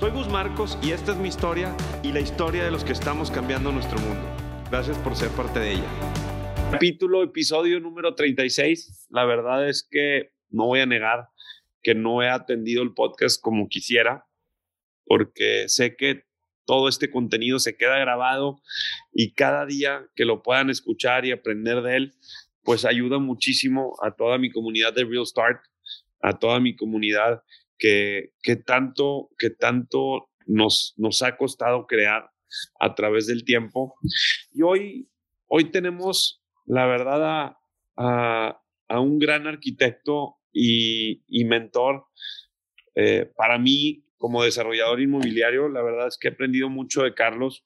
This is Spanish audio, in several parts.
Soy Gus Marcos y esta es mi historia y la historia de los que estamos cambiando nuestro mundo. Gracias por ser parte de ella. Capítulo, episodio número 36. La verdad es que no voy a negar que no he atendido el podcast como quisiera, porque sé que todo este contenido se queda grabado y cada día que lo puedan escuchar y aprender de él, pues ayuda muchísimo a toda mi comunidad de Real Start, a toda mi comunidad que, tanto, que tanto nos, nos ha costado crear a través del tiempo. Y hoy, hoy tenemos, la verdad, a, a, un gran arquitecto y, y mentor. Eh, para mí, como desarrollador inmobiliario, la verdad es que he aprendido mucho de Carlos.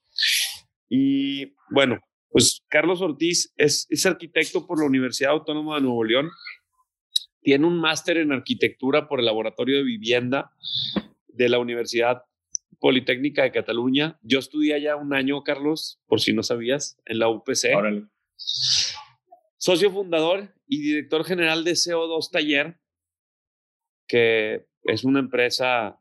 Y bueno, pues Carlos Ortiz es, es arquitecto por la Universidad Autónoma de Nuevo León tiene un máster en arquitectura por el Laboratorio de Vivienda de la Universidad Politécnica de Cataluña. Yo estudié allá un año, Carlos, por si no sabías, en la UPC. Socio fundador y director general de CO2 Taller, que es una empresa,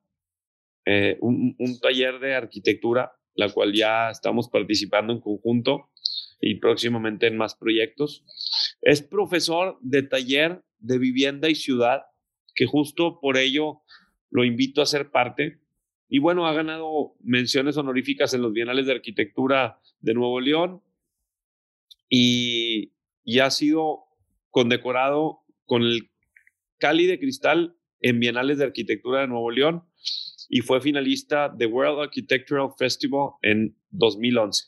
eh, un, un taller de arquitectura, la cual ya estamos participando en conjunto y próximamente en más proyectos. Es profesor de taller de vivienda y ciudad, que justo por ello lo invito a ser parte. Y bueno, ha ganado menciones honoríficas en los Bienales de Arquitectura de Nuevo León y, y ha sido condecorado con el Cali de Cristal en Bienales de Arquitectura de Nuevo León y fue finalista de World Architectural Festival en 2011.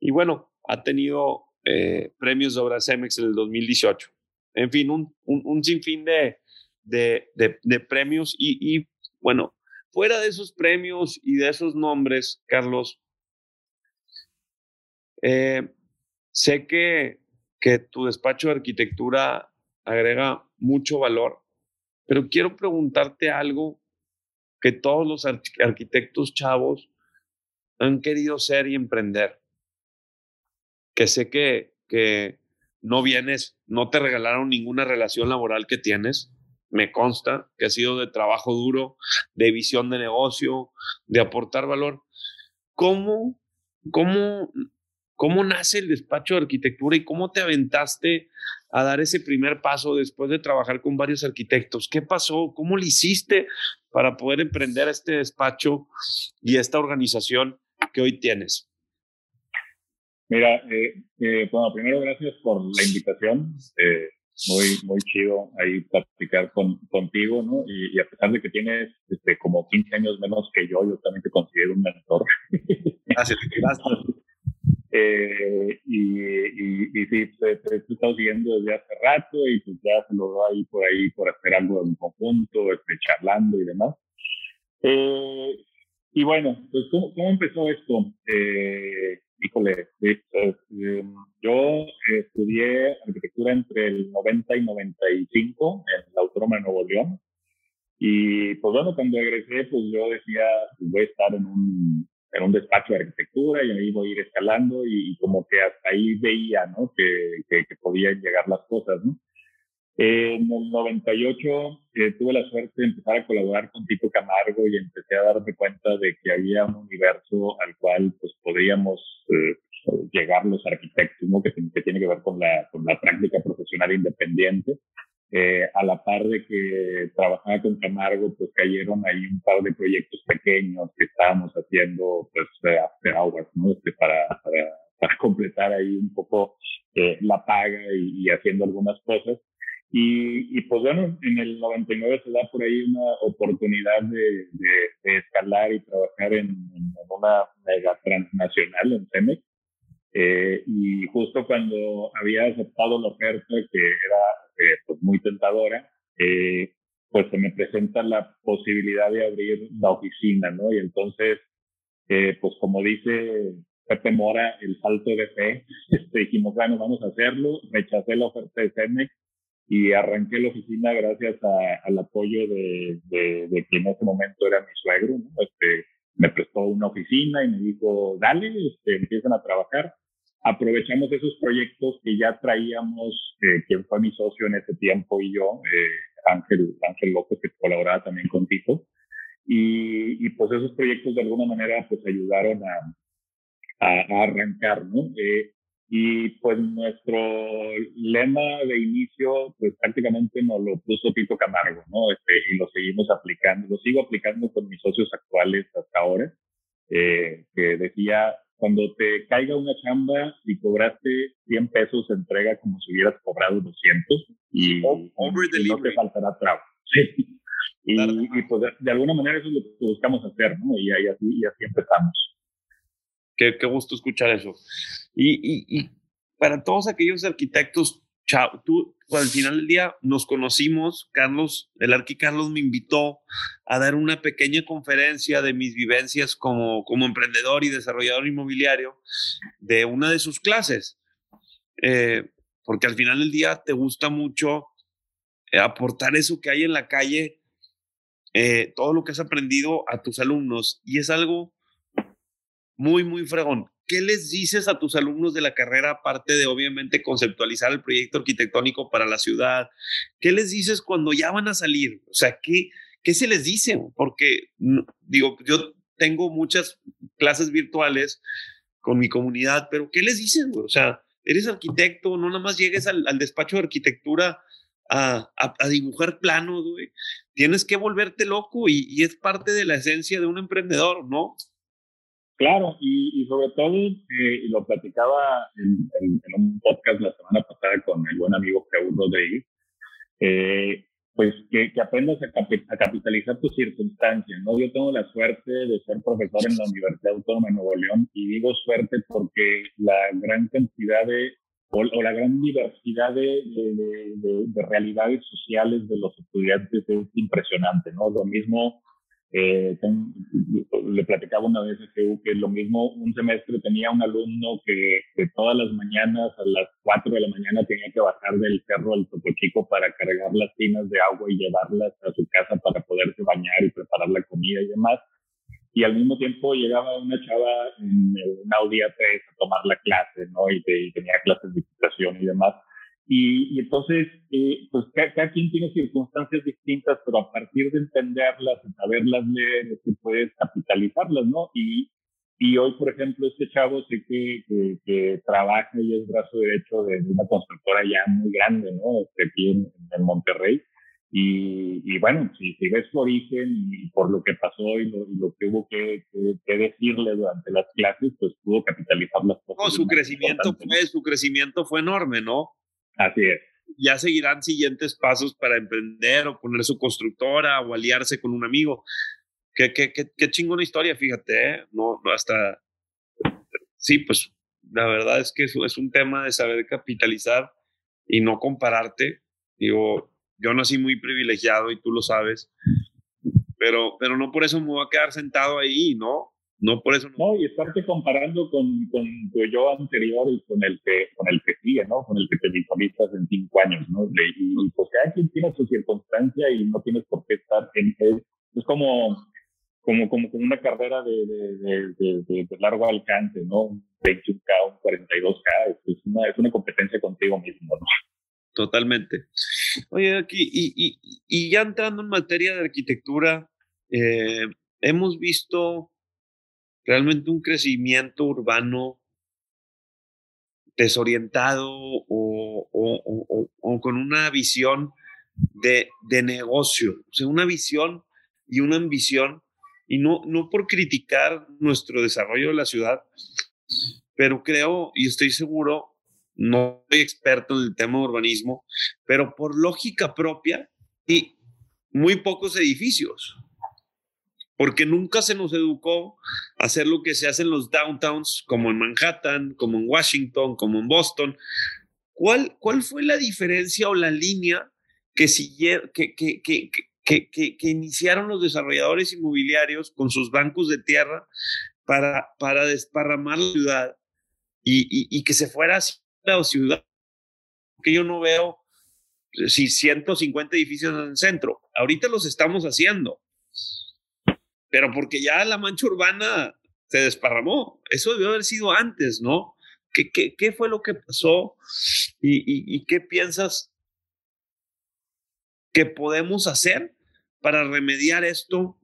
Y bueno, ha tenido eh, premios de obras CEMEX en el 2018 en fin, un, un, sinfín de, de, de, premios y, y, bueno, fuera de esos premios y de esos nombres, Carlos, eh, sé que, que tu despacho de arquitectura agrega mucho valor, pero quiero preguntarte algo que todos los arquitectos chavos han querido ser y emprender. Que sé que, que, no vienes, no te regalaron ninguna relación laboral que tienes. Me consta que ha sido de trabajo duro, de visión de negocio, de aportar valor. ¿Cómo, cómo, cómo nace el despacho de arquitectura y cómo te aventaste a dar ese primer paso después de trabajar con varios arquitectos? ¿Qué pasó? ¿Cómo lo hiciste para poder emprender este despacho y esta organización que hoy tienes? Mira, eh, eh, bueno, primero gracias por la invitación. Eh, muy, muy chido ahí platicar con, contigo, ¿no? Y, a pesar de que tienes este, como 15 años menos que yo, yo también te considero un mentor. Gracias, gracias. Eh, y, y, y, sí, te, te, he estado siguiendo desde hace rato y pues ya se lo doy ahí por ahí por hacer algo en conjunto, este, charlando y demás. Eh, y bueno, pues ¿cómo, cómo empezó esto? Eh, híjole, em, yo estudié arquitectura entre el 90 y 95 en la Autónoma de Nuevo León. Y pues bueno, cuando egresé, pues yo decía, pues voy a estar en un, en un despacho de arquitectura y ahí voy a ir escalando y, como que hasta ahí veía, ¿no? Que, que, que podían llegar las cosas, ¿no? En el 98 eh, tuve la suerte de empezar a colaborar con Tito Camargo y empecé a darme cuenta de que había un universo al cual pues podríamos eh, llegar los arquitectos, ¿no? que, que, tiene que ver con la, con la práctica profesional independiente. Eh, a la par de que trabajaba con Camargo, pues cayeron ahí un par de proyectos pequeños que estábamos haciendo pues after hours, ¿no? Este, para, para, para completar ahí un poco eh, la paga y, y haciendo algunas cosas. Y, y, pues bueno, en el 99 se da por ahí una oportunidad de, de, escalar y trabajar en, en, una mega transnacional en CEMEX. Eh, y justo cuando había aceptado la oferta, que era eh, pues muy tentadora, eh, pues se me presenta la posibilidad de abrir la oficina, ¿no? Y entonces, eh, pues como dice Pepe Mora el salto de fe. Este, dijimos, bueno, vamos a hacerlo. Rechacé la oferta de Cemex y arranqué la oficina gracias al apoyo de, de, de, quien en ese momento era mi suegro. ¿no? Este, me prestó una oficina y me dijo, dale, este, empiezan a trabajar. Aprovechamos esos proyectos que ya traíamos, eh, quien fue mi socio en ese tiempo y yo, eh, Ángel, Ángel López, que colaboraba también con Tito. Y, y, pues esos proyectos de alguna manera pues ayudaron a, a, a arrancar, ¿no? Eh, y pues nuestro lema de inicio, pues prácticamente nos lo puso Tito Camargo, ¿no? Este, y lo seguimos aplicando, lo sigo aplicando con mis socios actuales hasta ahora, eh, que decía, cuando te caiga una chamba y cobraste 100 pesos, entrega como si hubieras cobrado 200 y, y no te faltará trabajo. Y, y, pues de, alguna manera eso es lo que buscamos hacer, ¿no? Y, y así, y así empezamos. Qué, qué gusto escuchar eso. Y, y, para todos aquellos arquitectos, chao, tú al final del día nos conocimos, Carlos, el arqui Carlos me invitó a dar una pequeña conferencia de mis vivencias como, como emprendedor y desarrollador inmobiliario de una de sus clases. Eh, porque al final del día te gusta mucho eh, aportar eso que hay en la calle, eh, todo lo que has aprendido a tus alumnos. Y es algo muy, muy fregón. ¿Qué les dices a tus alumnos de la carrera, aparte de obviamente conceptualizar el proyecto arquitectónico para la ciudad? ¿Qué les dices cuando ya van a salir? O sea, ¿qué, qué se les dice? Porque, digo, yo tengo muchas clases virtuales con mi comunidad, pero ¿qué les dices? O sea, eres arquitecto, no nada más llegues al, despacho de arquitectura a, a, dibujar planos, güey. Tienes que volverte loco y es parte de la esencia de un emprendedor, ¿no? Claro, y, sobre todo, eh, lo platicaba en, en, un podcast la semana pasada con el buen amigo Raúl Rodríguez, eh, pues que, aprendas a, capi a, capitalizar tus circunstancias, ¿no? Yo tengo la suerte de ser profesor en la Universidad Autónoma de Nuevo León y digo suerte porque la gran cantidad de, o, la gran diversidad de, de realidades sociales de los estudiantes es impresionante, ¿no? Lo mismo eh, le platicaba una vez a GU que lo mismo, un semestre tenía un alumno que, que, todas las mañanas a las 4 de la mañana tenía que bajar del cerro al Topo Chico para cargar las tinas de agua y llevarlas a su casa para poderse bañar y preparar la comida y demás. Y al mismo tiempo llegaba una chava en un Audi A3 a tomar la clase, ¿no? Y, y tenía clases de equitación y demás. Y, y entonces, eh, pues cada, cada, quien tiene circunstancias distintas, pero a partir de entenderlas, de saberlas leer, es que puedes capitalizarlas, ¿no? Y, y hoy, por ejemplo, este chavo sé que, que, que trabaja y es brazo derecho de, de, una constructora ya muy grande, ¿no? Este, aquí en, en Monterrey. Y, y, bueno, si, si, ves su origen y por lo que pasó y lo, y lo que hubo que, que, que, decirle durante las clases, pues pudo capitalizar las cosas. No, su crecimiento fue, su crecimiento fue enorme, ¿no? Así es. Ya seguirán siguientes pasos para emprender o poner su constructora o aliarse con un amigo. Qué, qué, qué, qué chingona historia, fíjate, ¿eh? No, hasta. Sí, pues la verdad es que es, es un tema de saber capitalizar y no compararte. Digo, yo nací muy privilegiado y tú lo sabes, pero, pero no por eso me voy a quedar sentado ahí, ¿no? No por eso. No, no y estarte comparando con, con, tu yo anterior y con el que, con el que sigue, ¿no? Con el que te visualizas en cinco años, ¿no? Y, y pues cada quien tiene su circunstancia y no tienes por qué estar en, es, es como, como, como, como una carrera de, de, de, de, de largo alcance, ¿no? Un 21K, un 42K, es una, es una competencia contigo mismo, ¿no? Totalmente. Oye, aquí, y, y, y ya entrando en materia de arquitectura, eh, hemos visto realmente un crecimiento urbano desorientado o, con una visión de, de, negocio, o sea, una visión y una ambición, y no, no por criticar nuestro desarrollo de la ciudad, pero creo y estoy seguro, no soy experto en el tema de urbanismo, pero por lógica propia y muy pocos edificios porque nunca se nos educó a hacer lo que se hace en los downtowns, como en Manhattan, como en Washington, como en Boston. ¿Cuál, cuál fue la diferencia o la línea que, siguieron, que, que, que, que, iniciaron los desarrolladores inmobiliarios con sus bancos de tierra para, para desparramar la ciudad y, y, que se fuera a ciudad, que yo no veo eh, si 150 edificios en el centro. Ahorita los estamos haciendo, pero porque ya la mancha urbana se desparramó. Eso debió haber sido antes, ¿no? ¿Qué, qué, qué fue lo que pasó? ¿Y, y, y qué piensas que podemos hacer para remediar esto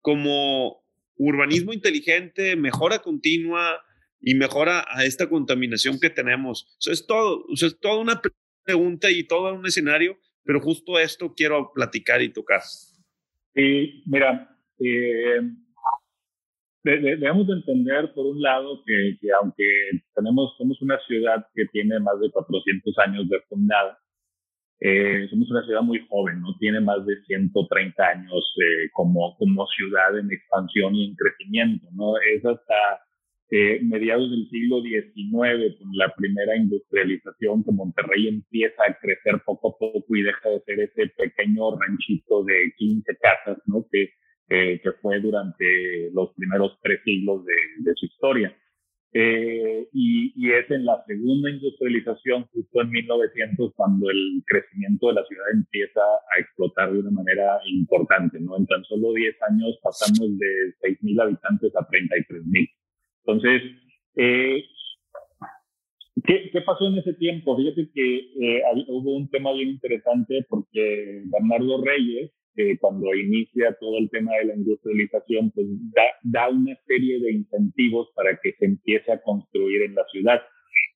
como urbanismo inteligente, mejora continua y mejora a esta contaminación que tenemos. Eso es todo, eso es toda una pregunta y todo un escenario, pero justo esto quiero platicar y tocar. Sí, mira, eh, debemos entender por un lado que, que, aunque tenemos somos una ciudad que tiene más de 400 años de fundada, eh, somos una ciudad muy joven, no tiene más de 130 años eh, como, como ciudad en expansión y en crecimiento, ¿no? Es hasta eh, mediados del siglo XIX, con la primera industrialización, que Monterrey empieza a crecer poco a poco y deja de ser ese pequeño ranchito de 15 casas, ¿no? Que, que fue durante los primeros tres siglos de, de su historia. Eh, y, y, es en la segunda industrialización, justo en 1900, cuando el crecimiento de la ciudad empieza a explotar de una manera importante, ¿no? En tan solo 10 años pasamos de 6.000 habitantes a 33.000. Entonces, eh, ¿qué, ¿qué, pasó en ese tiempo? Fíjate que eh, hubo un tema bien interesante porque Bernardo Reyes, cuando inicia todo el tema de la industrialización, pues da, da, una serie de incentivos para que se empiece a construir en la ciudad.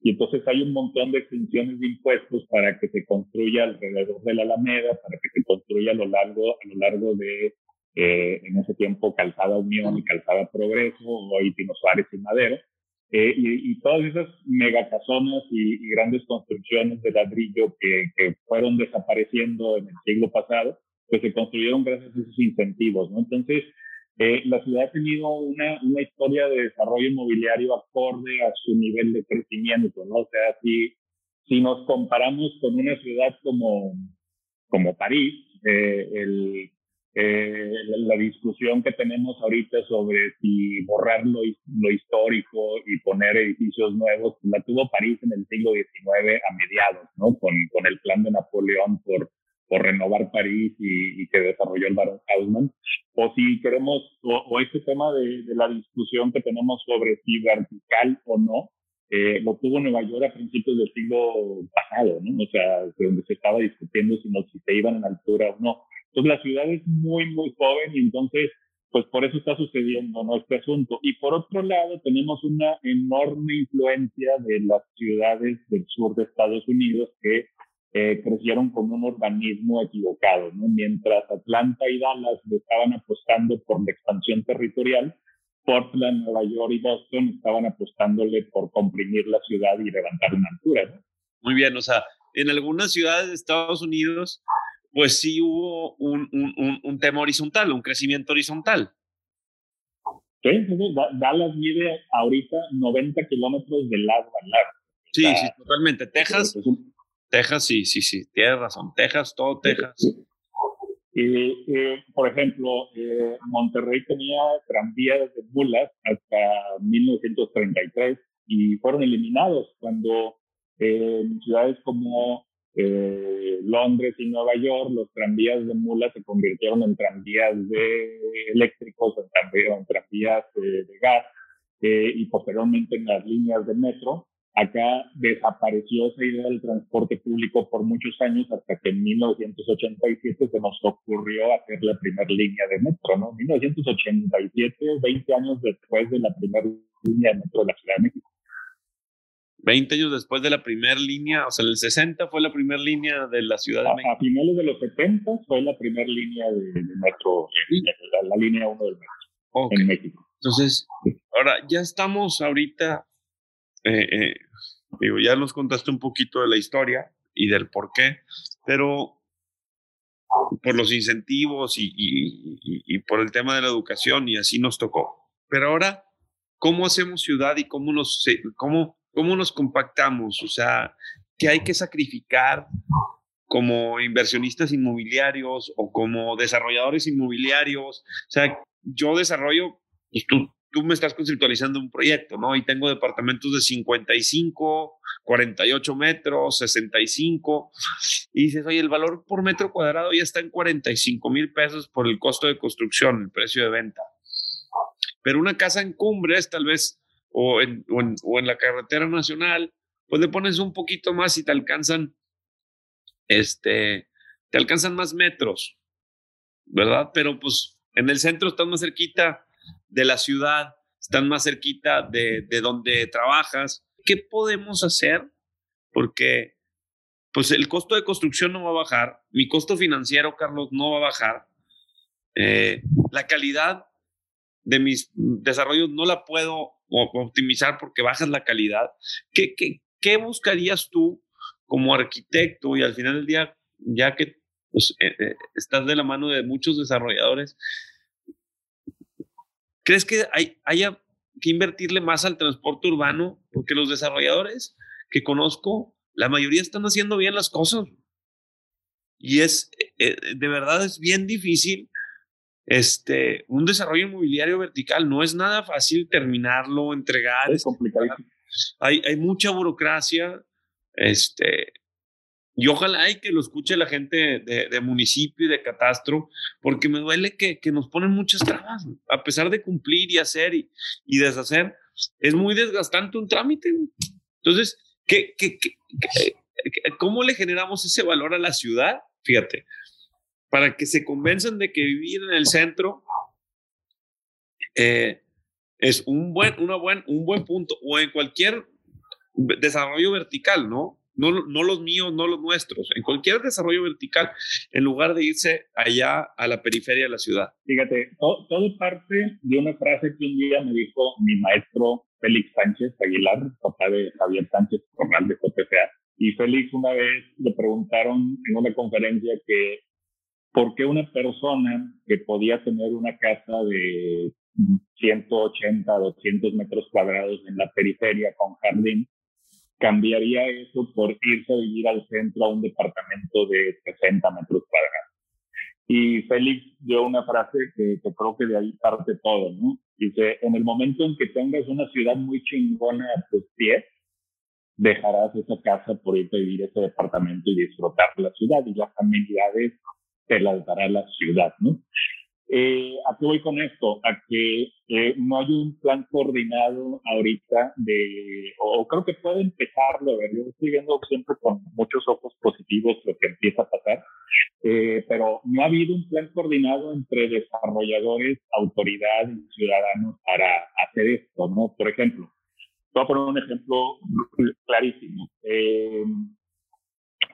Y entonces hay un montón de extensiones de impuestos para que se construya alrededor de la Alameda, para que se construya a lo largo, a lo largo de, eh, en ese tiempo, Calzada Unión y Calzada Progreso, hoy Pino Suárez y Madero. Eh, y, y, todas esas megacasonas y, y grandes construcciones de ladrillo que, que fueron desapareciendo en el siglo pasado, pues se construyeron gracias a esos incentivos, ¿no? Entonces, eh, la ciudad ha tenido una, una historia de desarrollo inmobiliario acorde a su nivel de crecimiento, ¿no? O sea, si, si nos comparamos con una ciudad como, como París, eh, el, eh, la discusión que tenemos ahorita sobre si borrar lo, lo, histórico y poner edificios nuevos, pues la tuvo París en el siglo XIX a mediados, ¿no? Con, con el plan de Napoleón por por renovar París y, que desarrolló el Baron Haussmann, o si queremos, o, este tema de, la discusión que tenemos sobre si vertical o no, eh, lo tuvo Nueva York a principios del siglo pasado, ¿no? O sea, donde se estaba discutiendo si, no, si se iban en altura o no. Entonces la ciudad es muy, muy joven y entonces, pues por eso está sucediendo, ¿no? Este asunto. Y por otro lado, tenemos una enorme influencia de las ciudades del sur de Estados Unidos que eh, crecieron con un urbanismo equivocado, ¿no? Mientras Atlanta y Dallas estaban apostando por la expansión territorial, Portland, Nueva York y Boston estaban apostándole por comprimir la ciudad y levantar una altura, ¿no? Muy bien, o sea, en algunas ciudades de Estados Unidos, pues sí hubo un, un, un, tema horizontal, un crecimiento horizontal. Sí, Dallas mide ahorita 90 kilómetros de lado a lado. Sí, sí, totalmente. Texas, Texas, sí, sí, sí, tienes razón. Texas, todo Texas. Y, por ejemplo, eh, Monterrey tenía tranvías de mulas hasta 1933 y fueron eliminados cuando eh, en ciudades como eh, Londres y Nueva York los tranvías de mulas se convirtieron en tranvías de eléctricos, en tranvías, de, de gas y posteriormente en las líneas de metro Acá desapareció esa idea del transporte público por muchos años hasta que en 1987 se nos ocurrió hacer la primera línea de metro, ¿no? 1987, 20 años después de la primera línea de metro de la Ciudad de México. 20 años después de la primera línea, o sea, el 60 fue la primera línea de la Ciudad de México. A finales de los 70 fue la primera línea de, metro, la, línea 1 del metro en México. Entonces, ahora ya estamos ahorita eh, eh, digo, ya nos contaste un poquito de la historia y del por qué, pero por los incentivos y, por el tema de la educación y así nos tocó. Pero ahora, ¿cómo hacemos ciudad y cómo nos, cómo, cómo nos compactamos? O sea, ¿qué hay que sacrificar como inversionistas inmobiliarios o como desarrolladores inmobiliarios? O sea, yo desarrollo, pues tú me estás conceptualizando un proyecto, ¿no? Y tengo departamentos de 55, 48 metros, 65, y dices, oye, el valor por metro cuadrado ya está en 45 mil pesos por el costo de construcción, el precio de venta. Pero una casa en cumbres, tal vez, o en, o en, la carretera nacional, pues le pones un poquito más y te alcanzan, este, te alcanzan más metros, ¿verdad? Pero pues en el centro estás más cerquita de la ciudad, están más cerquita de, de donde trabajas. ¿Qué podemos hacer? Porque pues el costo de construcción no va a bajar, mi costo financiero, Carlos, no va a bajar. Eh, la calidad de mis desarrollos no la puedo optimizar porque bajas la calidad. ¿Qué, qué, qué buscarías tú como arquitecto y al final del día, ya que pues, eh, eh, estás de la mano de muchos desarrolladores, ¿crees que hay, haya que invertirle más al transporte urbano? Porque los desarrolladores que conozco, la mayoría están haciendo bien las cosas. Y es, eh, de verdad, es bien difícil este, un desarrollo inmobiliario vertical. No es nada fácil terminarlo, entregar. Es complicado. Hay, hay mucha burocracia. Este, y ojalá hay que lo escuche la gente de, municipio y de catastro, porque me duele que, que, nos ponen muchas trabas, a pesar de cumplir y hacer y, y deshacer. Es muy desgastante un trámite. Entonces, ¿qué, qué, qué, cómo le generamos ese valor a la ciudad? Fíjate, para que se convenzan de que vivir en el centro eh, es un buen, una buen, un buen punto, o en cualquier desarrollo vertical, ¿no? No, no los míos, no los nuestros, en cualquier desarrollo vertical, en lugar de irse allá a la periferia de la ciudad. Fíjate, todo, parte de una frase que un día me dijo mi maestro Félix Sánchez Aguilar, papá de Javier Sánchez Corral de. Y Félix una vez le preguntaron en una conferencia que por qué una persona que podía tener una casa de 180, 200 metros cuadrados en la periferia con jardín, cambiaría eso por irse a vivir al centro a un departamento de 60 metros cuadrados. Y Félix dio una frase que, creo que de ahí parte todo, ¿no? Dice, en el momento en que tengas una ciudad muy chingona a tus pies, dejarás esa casa por irte a vivir ese departamento y disfrutar la ciudad y las amenidades te las dará la ciudad, ¿no? Eh, ¿A qué voy con esto? A que eh, no hay un plan coordinado ahorita de, o creo que puede empezarlo, ver, yo estoy viendo siempre con muchos ojos positivos lo que empieza a pasar, eh, pero no ha habido un plan coordinado entre desarrolladores, autoridades y ciudadanos para hacer esto, ¿no? Por ejemplo, voy a poner un ejemplo clarísimo.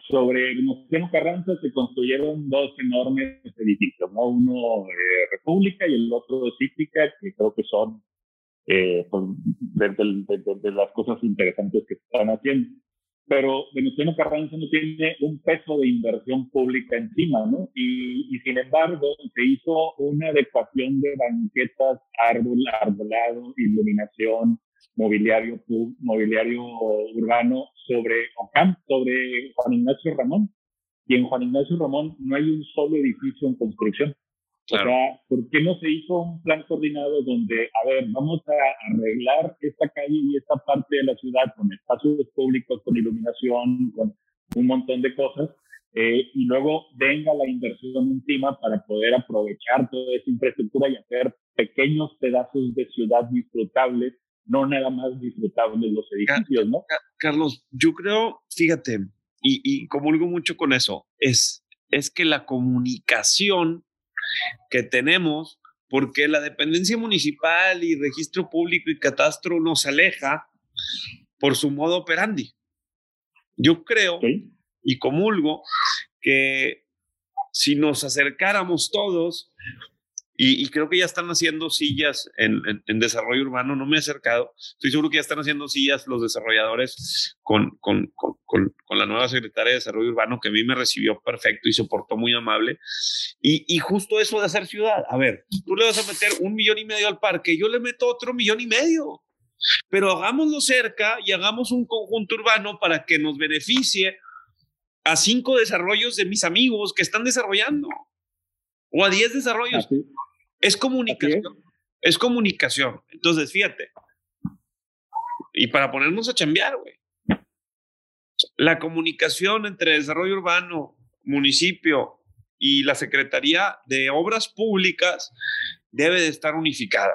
Sobre Venustiano Carranza se construyeron dos enormes edificios, ¿no? Uno eh, República y el otro Cítrica, que creo que son eh, pues, de, las cosas interesantes que están haciendo. Pero Venustiano Carranza no tiene un peso de inversión pública encima, ¿no? Y, y sin embargo, se hizo una adecuación de banquetas, árbol, arbolado, iluminación, mobiliario, mobiliario urbano sobre OCAM, sobre Juan Ignacio Ramón. Y en Juan Ignacio Ramón no hay un solo edificio en construcción. O sea, ¿por qué no se hizo un plan coordinado donde, a ver, vamos a arreglar esta calle y esta parte de la ciudad con espacios públicos, con iluminación, con un montón de cosas, eh, y luego venga la inversión encima para poder aprovechar toda esa infraestructura y hacer pequeños pedazos de ciudad disfrutables no nada más disfrutables los edificios, ¿no? Carlos, yo creo, fíjate, y, y comulgo mucho con eso, es, es que la comunicación que tenemos, porque la dependencia municipal y registro público y catastro nos aleja por su modo operandi. Yo creo y comulgo que si nos acercáramos todos y, creo que ya están haciendo sillas en, en, desarrollo urbano, no me he acercado, estoy seguro que ya están haciendo sillas los desarrolladores con, con, con, con, la nueva secretaria de Desarrollo Urbano, que a mí me recibió perfecto y se portó muy amable. Y, y justo eso de hacer ciudad, a ver, tú le vas a meter un millón y medio al parque, yo le meto otro millón y medio, pero hagámoslo cerca y hagamos un conjunto urbano para que nos beneficie a cinco desarrollos de mis amigos que están desarrollando o a diez desarrollos. Es comunicación. es comunicación. Entonces, fíjate. Y para ponernos a chambear, güey. La comunicación entre desarrollo urbano, municipio y la Secretaría de Obras Públicas debe de estar unificada.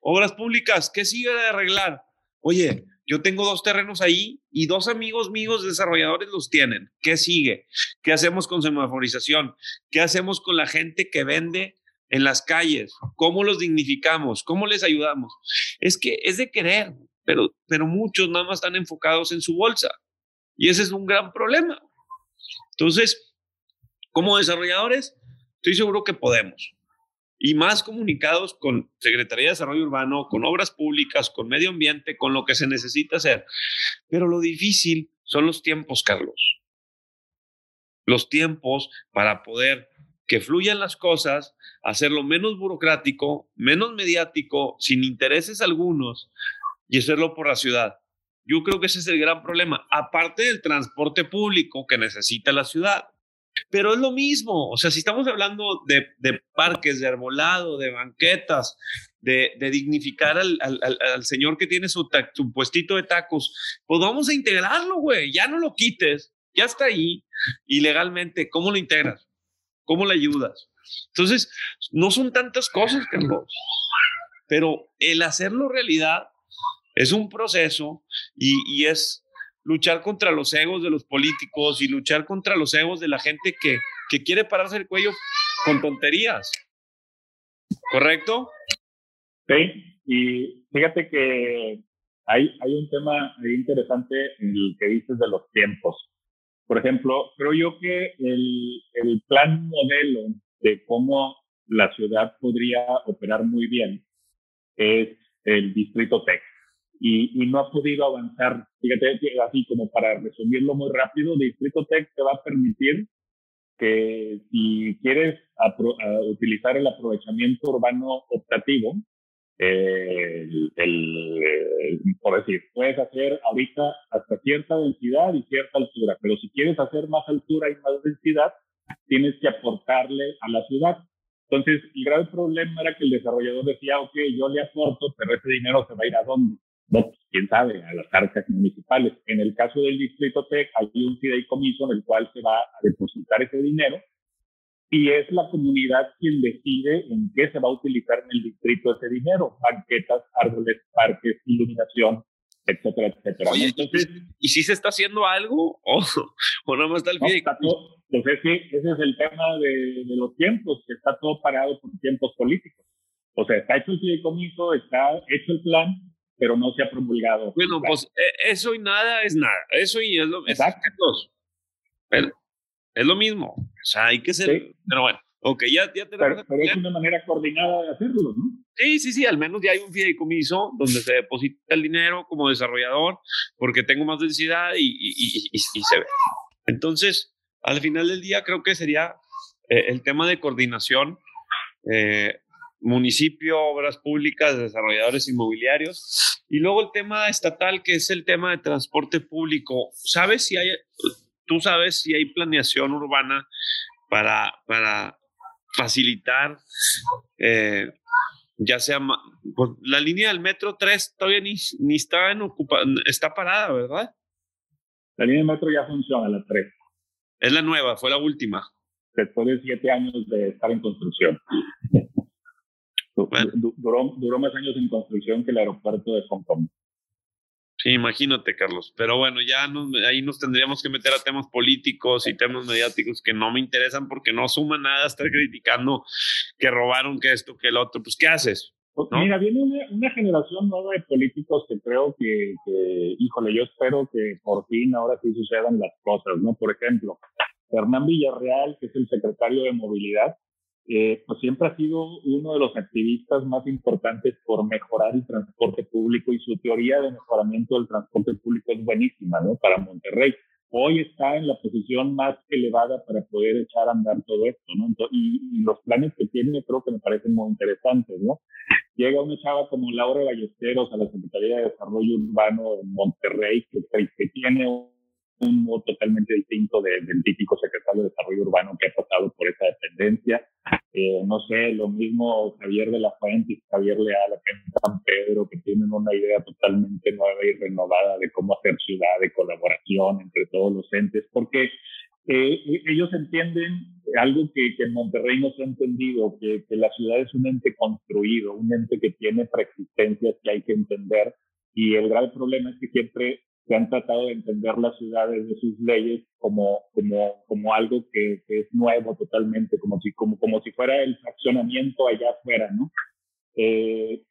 Obras públicas, ¿qué sigue de arreglar? Oye, yo tengo dos terrenos ahí y dos amigos míos desarrolladores los tienen. ¿Qué sigue? ¿Qué hacemos con semaforización? ¿Qué hacemos con la gente que vende en las calles? ¿Cómo los dignificamos? ¿Cómo les ayudamos? Es que es de querer, pero, pero muchos nada más están enfocados en su bolsa. Y ese es un gran problema. Entonces, como desarrolladores, estoy seguro que podemos y más comunicados con Secretaría de Desarrollo Urbano, con obras públicas, con medio ambiente, con lo que se necesita hacer. Pero lo difícil son los tiempos, Carlos. Los tiempos para poder que fluyan las cosas, hacerlo menos burocrático, menos mediático, sin intereses algunos y hacerlo por la ciudad. Yo creo que ese es el gran problema, aparte del transporte público que necesita la ciudad. Pero es lo mismo, o sea, si estamos hablando de, parques, de arbolado, de banquetas, de, dignificar al, señor que tiene su, puestito de tacos, pues vamos a integrarlo, güey, ya no lo quites, ya está ahí, y legalmente, ¿cómo lo integras? ¿Cómo le ayudas? Entonces, no son tantas cosas, Carlos, pero el hacerlo realidad es un proceso y es luchar contra los egos de los políticos y luchar contra los egos de la gente que, que quiere pararse el cuello con tonterías. ¿Correcto? Sí, y fíjate que hay, hay un tema interesante en el que dices de los tiempos. Por ejemplo, creo yo que el, el plan modelo de cómo la ciudad podría operar muy bien es el distrito Tech y, no ha podido avanzar. Fíjate, así como para resumirlo muy rápido, Distrito Tech te va a permitir que si quieres utilizar el aprovechamiento urbano optativo, eh, el, por decir, puedes hacer ahorita hasta cierta densidad y cierta altura, pero si quieres hacer más altura y más densidad, tienes que aportarle a la ciudad. Entonces, el grave problema era que el desarrollador decía, ok, yo le aporto, pero ese dinero se va a ir a dónde? No, pues, quién sabe, a las arcas municipales. En el caso del Distrito TEC, hay un fideicomiso en el cual se va a depositar ese dinero y es la comunidad quien decide en qué se va a utilizar en el distrito ese dinero, banquetas, árboles, parques, iluminación, etcétera, etcétera. Entonces, ¿y si se está haciendo algo o, o nada más está el fideicomiso? pues ese es el tema de, de los tiempos, que está todo parado por tiempos políticos. O sea, está hecho el fideicomiso, está hecho el plan, pero no se ha promulgado. Bueno, pues e, eso y nada es nada. Eso y es lo, Exacto. Es, es lo mismo. O sea, hay que ser. Pero bueno, ok, ya, ya tenemos. Pero, es una manera coordinada de hacerlo, ¿no? Sí, sí, sí, al menos ya hay un fideicomiso donde se deposita el dinero como desarrollador porque tengo más densidad y, y, y, se ve. Entonces, al final del día creo que sería eh, el tema de coordinación eh, municipio, obras públicas, desarrolladores inmobiliarios. Y luego el tema estatal, que es el tema de transporte público. ¿Sabes si hay, tú sabes si hay planeación urbana para, para facilitar, eh, ya sea, pues, la línea del metro 3 todavía ni, ni está, en ocupa, está parada, ¿verdad? La línea del metro ya funciona, la 3. Es la nueva, fue la última. Después de siete años de estar en construcción. Duró, duró, más años en construcción que el aeropuerto de Hong Kong. Sí, imagínate, Carlos. Pero bueno, ya ahí nos tendríamos que meter a temas políticos y temas mediáticos que no me interesan porque no suman nada estar criticando que robaron, que esto, que el otro. Pues, ¿qué haces? Pues, mira, viene una, generación nueva de políticos que creo que, que, híjole, yo espero que por fin ahora sí sucedan las cosas, ¿no? Por ejemplo, Hernán Villarreal, que es el secretario de Movilidad, eh, pues siempre ha sido uno de los activistas más importantes por mejorar el transporte público y su teoría de mejoramiento del transporte público es buenísima, ¿no? Para Monterrey. Hoy está en la posición más elevada para poder echar a andar todo esto, ¿no? y, los planes que tiene creo que me parecen muy interesantes, ¿no? Llega una chava como Laura Ballesteros a la Secretaría de Desarrollo Urbano en Monterrey, que, que tiene un modo totalmente distinto del típico secretario de Desarrollo Urbano que ha pasado por esa dependencia. eh, no sé, lo mismo Javier de la Fuente y Javier Leal acá en San Pedro, que tienen una idea totalmente nueva y renovada de cómo hacer ciudad, de colaboración entre todos los entes, porque eh, ellos entienden algo que, que, en Monterrey no se ha entendido, que, que, la ciudad es un ente construido, un ente que tiene preexistencias que hay que entender. Y el grave problema es que siempre se han tratado de entender las ciudades de sus leyes como, como, como algo que, que, es nuevo totalmente, como si, como, como si fuera el fraccionamiento allá afuera, ¿no? Eh,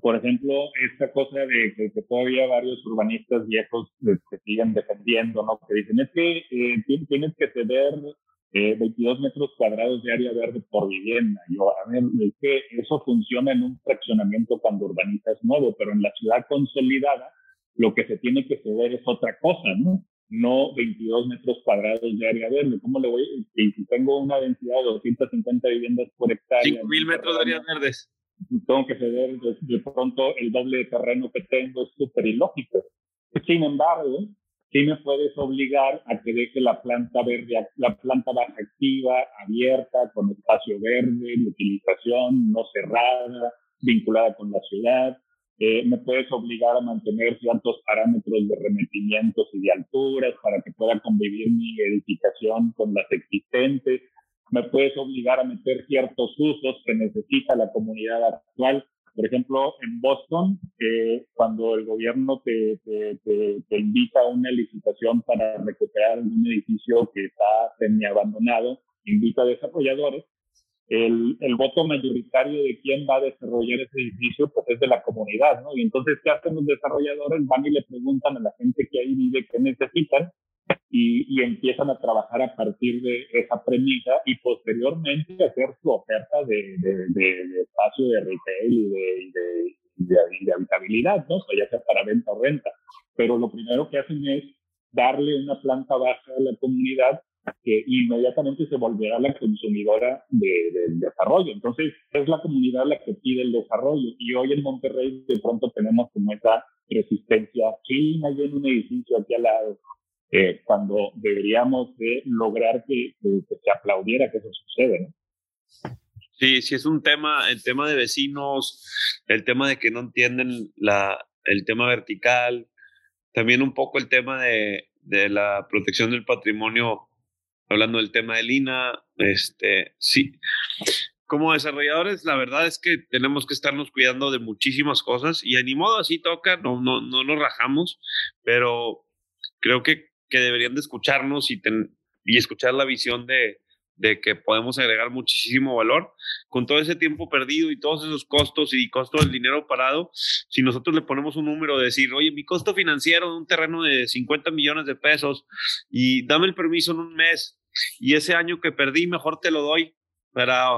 por ejemplo, esta cosa de que, todavía varios urbanistas viejos se siguen defendiendo, ¿no? Que dicen, es que eh, tienes que ceder eh, 22 metros cuadrados de área verde por vivienda. Yo, a ver, es que eso funciona en un fraccionamiento cuando urbanizas nuevo, pero en la ciudad consolidada lo que se tiene que ceder es otra cosa, ¿no? No 22 metros cuadrados de área verde. ¿Cómo le voy? Y si tengo una densidad de 250 viviendas por hectárea. 5.000 metros de áreas verdes. Tengo que ceder de, pronto el doble de terreno que tengo, es súper ilógico. Sin embargo, sí me puedes obligar a que deje la planta verde, la planta baja activa, abierta, con espacio verde, de utilización, no cerrada, vinculada con la ciudad. Eh, me puedes obligar a mantener ciertos parámetros de remetimientos y de alturas para que pueda convivir mi edificación con las existentes. Me puedes obligar a meter ciertos usos que necesita la comunidad actual. Por ejemplo, en Boston, eh, cuando el gobierno te, invita a una licitación para recuperar un edificio que está semi-abandonado, invita a desarrolladores, el, el, voto mayoritario de quién va a desarrollar ese edificio, pues es de la comunidad, ¿no? Y entonces, ¿qué hacen los desarrolladores? Van y le preguntan a la gente que ahí vive qué necesitan y, y empiezan a trabajar a partir de esa premisa y posteriormente hacer su oferta de, de, de, espacio de retail y de, de, habitabilidad, ¿no? O sea, ya sea para venta o renta. Pero lo primero que hacen es darle una planta baja a la comunidad que inmediatamente se volverá la consumidora del desarrollo. Entonces, es la comunidad la que pide el desarrollo. Y hoy en Monterrey de pronto tenemos como esa resistencia, sí, hay en un edificio aquí al lado, eh, cuando deberíamos de lograr que, se aplaudiera que eso sucede. ¿no? Sí, sí es un tema, el tema de vecinos, el tema de que no entienden la, el tema vertical, también un poco el tema de, de la protección del patrimonio hablando del tema de Lina, este, sí. Como desarrolladores, la verdad es que tenemos que estarnos cuidando de muchísimas cosas y a ni modo así toca, no, no, no nos rajamos, pero creo que, que deberían de escucharnos y, y escuchar la visión de, de que podemos agregar muchísimo valor con todo ese tiempo perdido y todos esos costos y costo del dinero parado. Si nosotros le ponemos un número de decir, oye, mi costo financiero de un terreno de 50 millones de pesos y dame el permiso en un mes y ese año que perdí, mejor te lo doy para,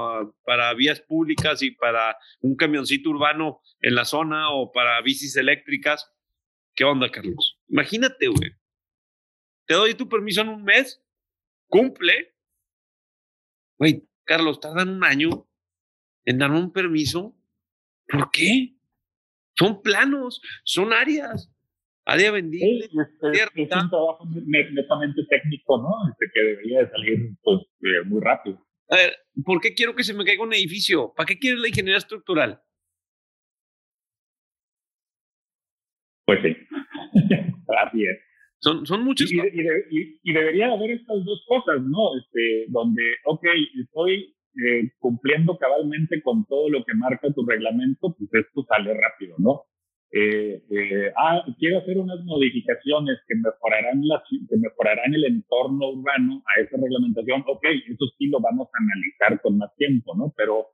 para vías públicas y para un camioncito urbano en la zona o para bicis eléctricas. ¿Qué onda, Carlos? Imagínate, güey. Te doy tu permiso en un mes, cumple. Güey, Carlos, tardan un año en dar un permiso. ¿Por qué? Son planos, son áreas área vendible. es, un trabajo netamente técnico, ¿no? Este, que debería de salir pues, eh, muy rápido. A ver, ¿por qué quiero que se me caiga un edificio? ¿Para qué quieres la ingeniería estructural? Pues sí, así es. Son, son muchas y, y, y, debería haber estas dos cosas, ¿no? Este, donde, ok, estoy eh, cumpliendo cabalmente con todo lo que marca tu reglamento, pues esto sale rápido, ¿no? eh, eh, ah, quiero hacer unas modificaciones que mejorarán, la, que mejorarán el entorno urbano a esa reglamentación, ok, eso sí lo vamos a analizar con más tiempo, ¿no? Pero,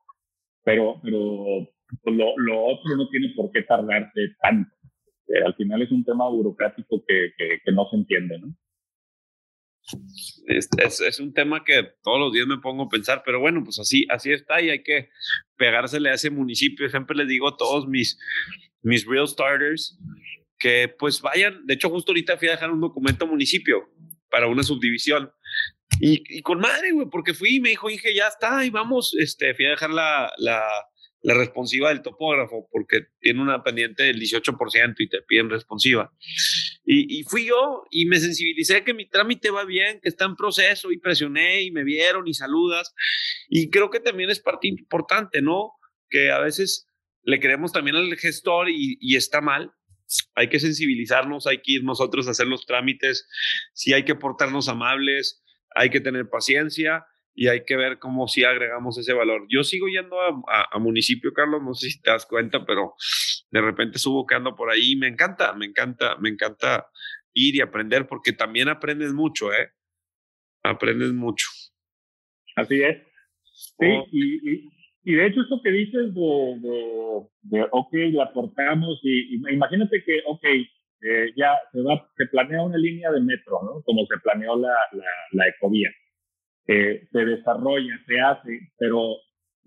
pero, pero lo, lo otro no tiene por qué tardarse tanto. Eh, al final es un tema burocrático que, que, que no se entiende, ¿no? Es, es, es, un tema que todos los días me pongo a pensar, pero bueno, pues así, así está y hay que pegársele a ese municipio. Siempre les digo a todos mis, mis real starters que pues vayan. De hecho, justo ahorita fui a dejar un documento municipio para una subdivisión. Y, y con madre, güey, porque fui y me dijo, dije, ya está, y vamos, este, fui a dejar la, la, la responsiva del topógrafo, porque tiene una pendiente del 18% y te piden responsiva. Y, y, fui yo y me sensibilicé que mi trámite va bien, que está en proceso y presioné y me vieron y saludas. Y creo que también es parte importante, ¿no? Que a veces le queremos también al gestor y, y está mal. Hay que sensibilizarnos, hay que ir nosotros a hacer los trámites, si hay que portarnos amables, hay que tener paciencia y hay que ver cómo si agregamos ese valor. Yo sigo yendo a, municipio, Carlos, no sé si te das cuenta, pero de repente subo que ando por ahí me encanta, me encanta, me encanta ir y aprender porque también aprendes mucho, ¿eh? Aprendes mucho. Así es. Sí, oh. y, y, de hecho eso que dices de, de, ok, la aportamos y, imagínate que, ok, eh, ya se, va, se planea una línea de metro, ¿no? Como se planeó la, la, la ecovía se desarrolla, se hace, pero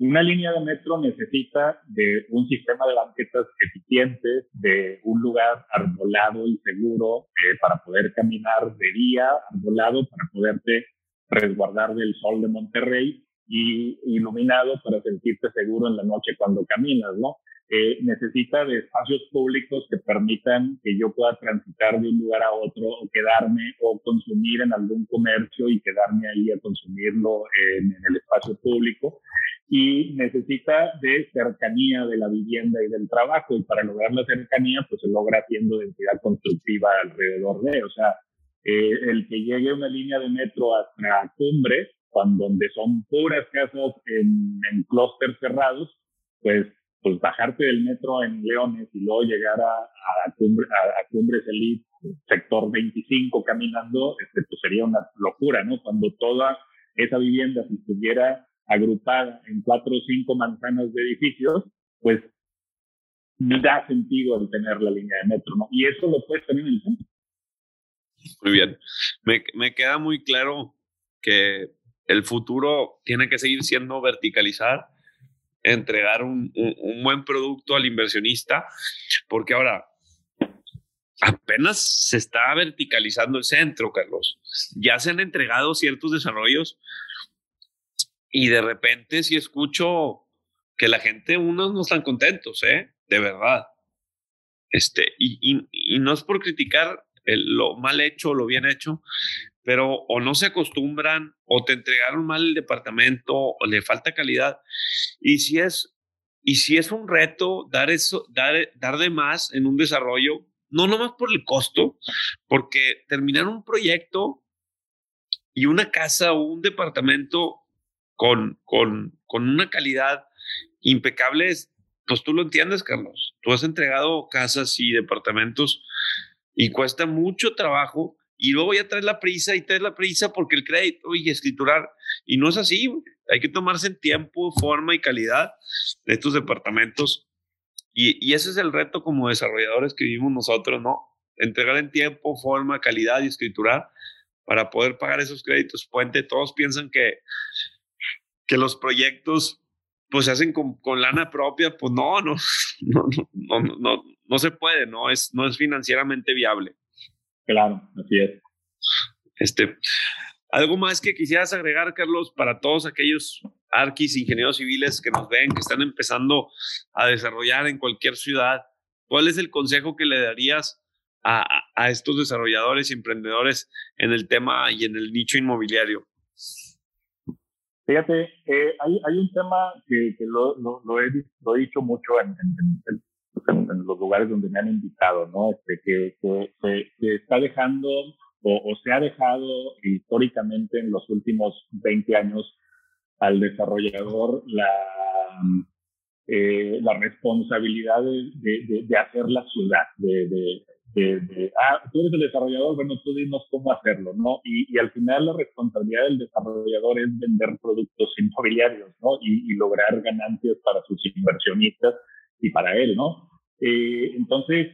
una línea de metro necesita de un sistema de banquetas eficientes, de un lugar arbolado y seguro eh, para poder caminar de día, arbolado para poderte resguardar del sol de Monterrey y iluminado para sentirte seguro en la noche cuando caminas, ¿no? Eh, necesita de espacios públicos que permitan que yo pueda transitar de un lugar a otro o quedarme o consumir en algún comercio y quedarme ahí a consumirlo en, el espacio público. Y necesita de cercanía de la vivienda y del trabajo. Y para lograr la cercanía, pues se logra haciendo densidad constructiva alrededor de, o sea, eh, el que llegue una línea de metro hasta Cumbres, donde son puras casas en, en clústeres cerrados, pues pues bajarte del metro en Leones y luego llegar a, a, a, Cumbres Elite, sector 25 caminando, este, pues sería una locura, ¿no? Cuando toda esa vivienda estuviera agrupada en cuatro o cinco manzanas de edificios, pues da sentido el tener la línea de metro, ¿no? Y eso lo puedes tener en el centro. Muy bien. Me, me queda muy claro que el futuro tiene que seguir siendo verticalizar entregar un, buen producto al inversionista, porque ahora apenas se está verticalizando el centro, Carlos. Ya se han entregado ciertos desarrollos y de repente si escucho que la gente, unos no están contentos, ¿eh? De verdad. Este, y, no es por criticar lo mal hecho o lo bien hecho, pero o no se acostumbran o te entregaron mal el departamento o le falta calidad. Y si es, y si es un reto dar, eso, dar, dar de más en un desarrollo, no nomás por el costo, porque terminar un proyecto y una casa o un departamento con, con, con una calidad impecable, pues tú lo entiendes, Carlos. Tú has entregado casas y departamentos y cuesta mucho trabajo y luego ya traes la prisa y traes la prisa porque el crédito y escriturar. Y no es así, hay que tomarse en tiempo, forma y calidad de estos departamentos. Y, y, ese es el reto como desarrolladores que vivimos nosotros, ¿no? Entregar en tiempo, forma, calidad y escriturar para poder pagar esos créditos puente. Todos piensan que, que los proyectos pues se hacen con, con lana propia, pues no, no, no, no, no, no, no se puede, no es, no es financieramente viable. Claro, así es. Este, ¿Algo más que quisieras agregar, Carlos, para todos aquellos arquis, ingenieros civiles que nos ven, que están empezando a desarrollar en cualquier ciudad? ¿Cuál es el consejo que le darías a, a estos desarrolladores y emprendedores en el tema y en el nicho inmobiliario? Fíjate, eh, hay, hay, un tema que, que lo, lo, he, lo, he, dicho mucho en, en, en, los lugares donde me han invitado, ¿no? Este, que, se está dejando o, se ha dejado históricamente en los últimos 20 años al desarrollador la, eh, la responsabilidad de, de, hacer la ciudad, de, de, ah, tú eres el desarrollador, bueno, tú dinos cómo hacerlo, ¿no? Y, y, al final la responsabilidad del desarrollador es vender productos inmobiliarios, ¿no? Y, y lograr ganancias para sus inversionistas y para él, ¿no? Eh, entonces,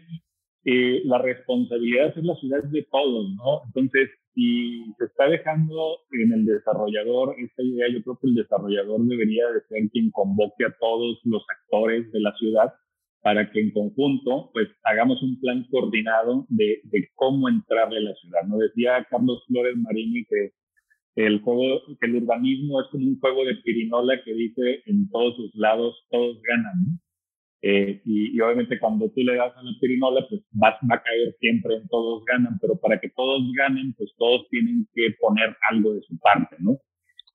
eh, la responsabilidad es la ciudad de todos, ¿no? Entonces, si se está dejando en el desarrollador esta idea, yo creo que el desarrollador debería de ser quien convoque a todos los actores de la ciudad para que en conjunto, pues, hagamos un plan coordinado de, de cómo entrarle a la ciudad, ¿no? Decía Carlos Flores Marini que el juego, que el urbanismo es como un juego de pirinola que dice en todos sus lados todos ganan. Eh, y, obviamente cuando tú le das a la pirinola, pues va, va, a caer siempre en todos ganan, pero para que todos ganen, pues todos tienen que poner algo de su parte, ¿no?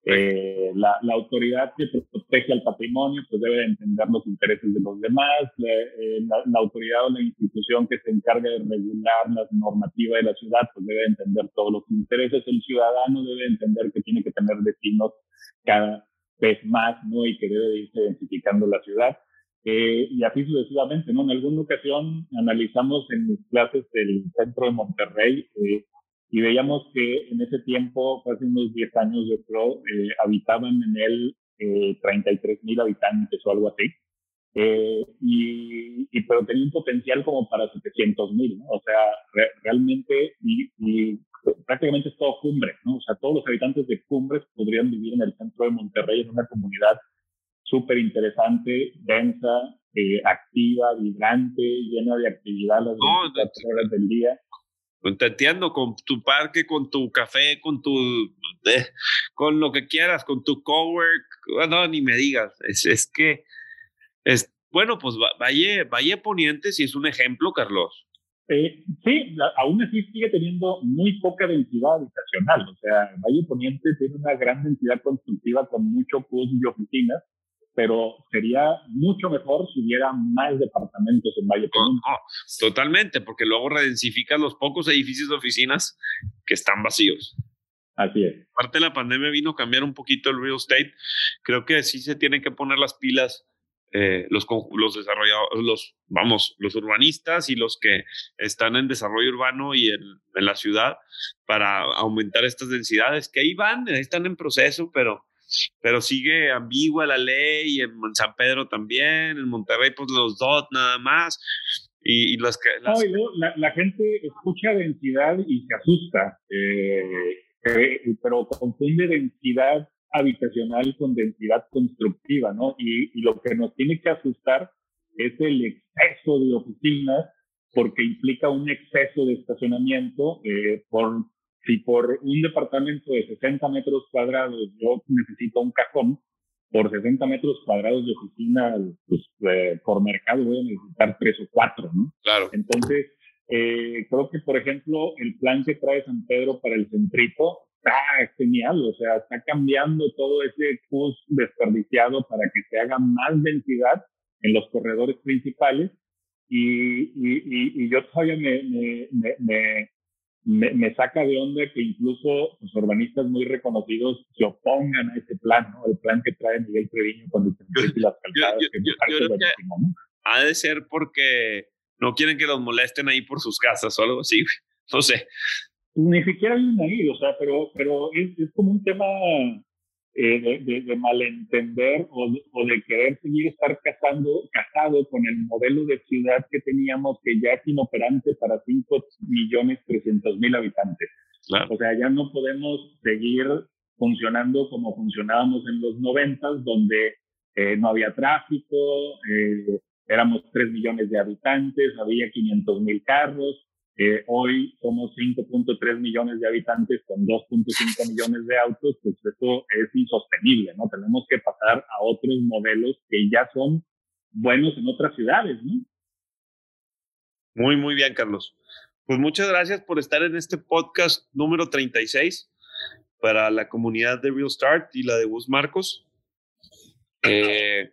Eh, la, la, autoridad que protege al patrimonio pues debe entender los intereses de los demás, eh, la, la, autoridad o la institución que se encarga de regular la normativa de la ciudad pues debe entender todos los intereses, el ciudadano debe entender que tiene que tener destinos cada vez más, ¿no? Y que debe irse identificando la ciudad. Eh, y así sucesivamente, ¿no? En alguna ocasión analizamos en mis clases del centro de Monterrey eh, y veíamos que en ese tiempo, hace unos 10 años yo creo, eh, habitaban en él eh, 33 mil habitantes o algo así. Eh, y, y, pero tenía un potencial como para 700 mil, ¿no? O sea, realmente, y, y, prácticamente es todo cumbre, ¿no? O sea, todos los habitantes de cumbres podrían vivir en el centro de Monterrey, en una comunidad súper interesante, densa, eh, activa, vibrante, llena de actividad las 24 horas del día. Te entiendo, con tu parque, con tu café, con tu. Eh, con lo que quieras, con tu cowork. No, ni me digas. Es, es que. Es, bueno, pues Valle, Valle Poniente sí es un ejemplo, Carlos. Eh, sí, aún así sigue teniendo muy poca densidad habitacional. O sea, Valle Poniente tiene una gran densidad constructiva con mucho plus de oficinas pero sería mucho mejor si hubiera más departamentos en Valle Poniente. totalmente, porque luego redensificas los pocos edificios de oficinas que están vacíos. Así es. Aparte de la pandemia vino a cambiar un poquito el real estate. Creo que sí se tienen que poner las pilas eh, los, los desarrolladores, los, vamos, los urbanistas y los que están en desarrollo urbano y en, en la ciudad para aumentar estas densidades, que ahí van, ahí están en proceso, pero pero sigue ambigua la ley, en San Pedro también, en Monterrey pues los DOT nada más. Y, las que... la, gente escucha densidad y se asusta, eh, pero confunde densidad habitacional con densidad constructiva, ¿no? Y, lo que nos tiene que asustar es el exceso de oficinas porque implica un exceso de estacionamiento eh, por si por un departamento de 60 metros cuadrados yo necesito un cajón, por 60 metros cuadrados de oficina, pues, eh, por mercado voy a necesitar tres o cuatro, ¿no? Claro. Entonces, eh, creo que, por ejemplo, el plan que trae San Pedro para el centrito está genial, o sea, está cambiando todo ese bus desperdiciado para que se haga más densidad en los corredores principales y, y, y, yo todavía me, me, me, me, saca de onda que incluso los urbanistas muy reconocidos se opongan a ese plan, ¿no? El plan que trae Miguel Treviño cuando se las calzadas. ha de ser porque no quieren que los molesten ahí por sus casas o algo así, no sé. Ni siquiera viven ahí, o sea, pero, pero es, es como un tema eh, de, malentender o, o, de querer seguir estar casando, casado con el modelo de ciudad que teníamos que ya es inoperante para 5 millones 300 mil habitantes. O sea, ya no podemos seguir funcionando como funcionábamos en los 90, donde eh, no había tráfico, eh, éramos 3 millones de habitantes, había 500 mil carros, eh, hoy somos 5.3 millones de habitantes con 2.5 millones de autos, pues eso es insostenible, ¿no? Tenemos que pasar a otros modelos que ya son buenos en otras ciudades, ¿no? Muy, muy bien, Carlos. Pues muchas gracias por estar en este podcast número 36 para la comunidad de Real Start y la de Bus Marcos. Eh,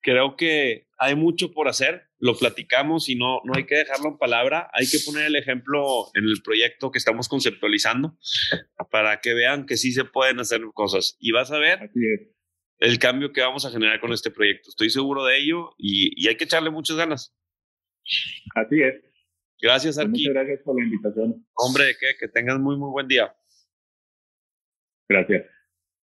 creo que hay mucho por hacer, lo platicamos y no, no hay que dejarlo en palabra, hay que poner el ejemplo en el proyecto que estamos conceptualizando para que vean que sí se pueden hacer cosas y vas a ver el cambio que vamos a generar con este proyecto. Estoy seguro de ello y, hay que echarle muchas ganas. Así es. Gracias, pues Muchas gracias por la invitación. Hombre, que, que tengas muy, muy buen día. Gracias.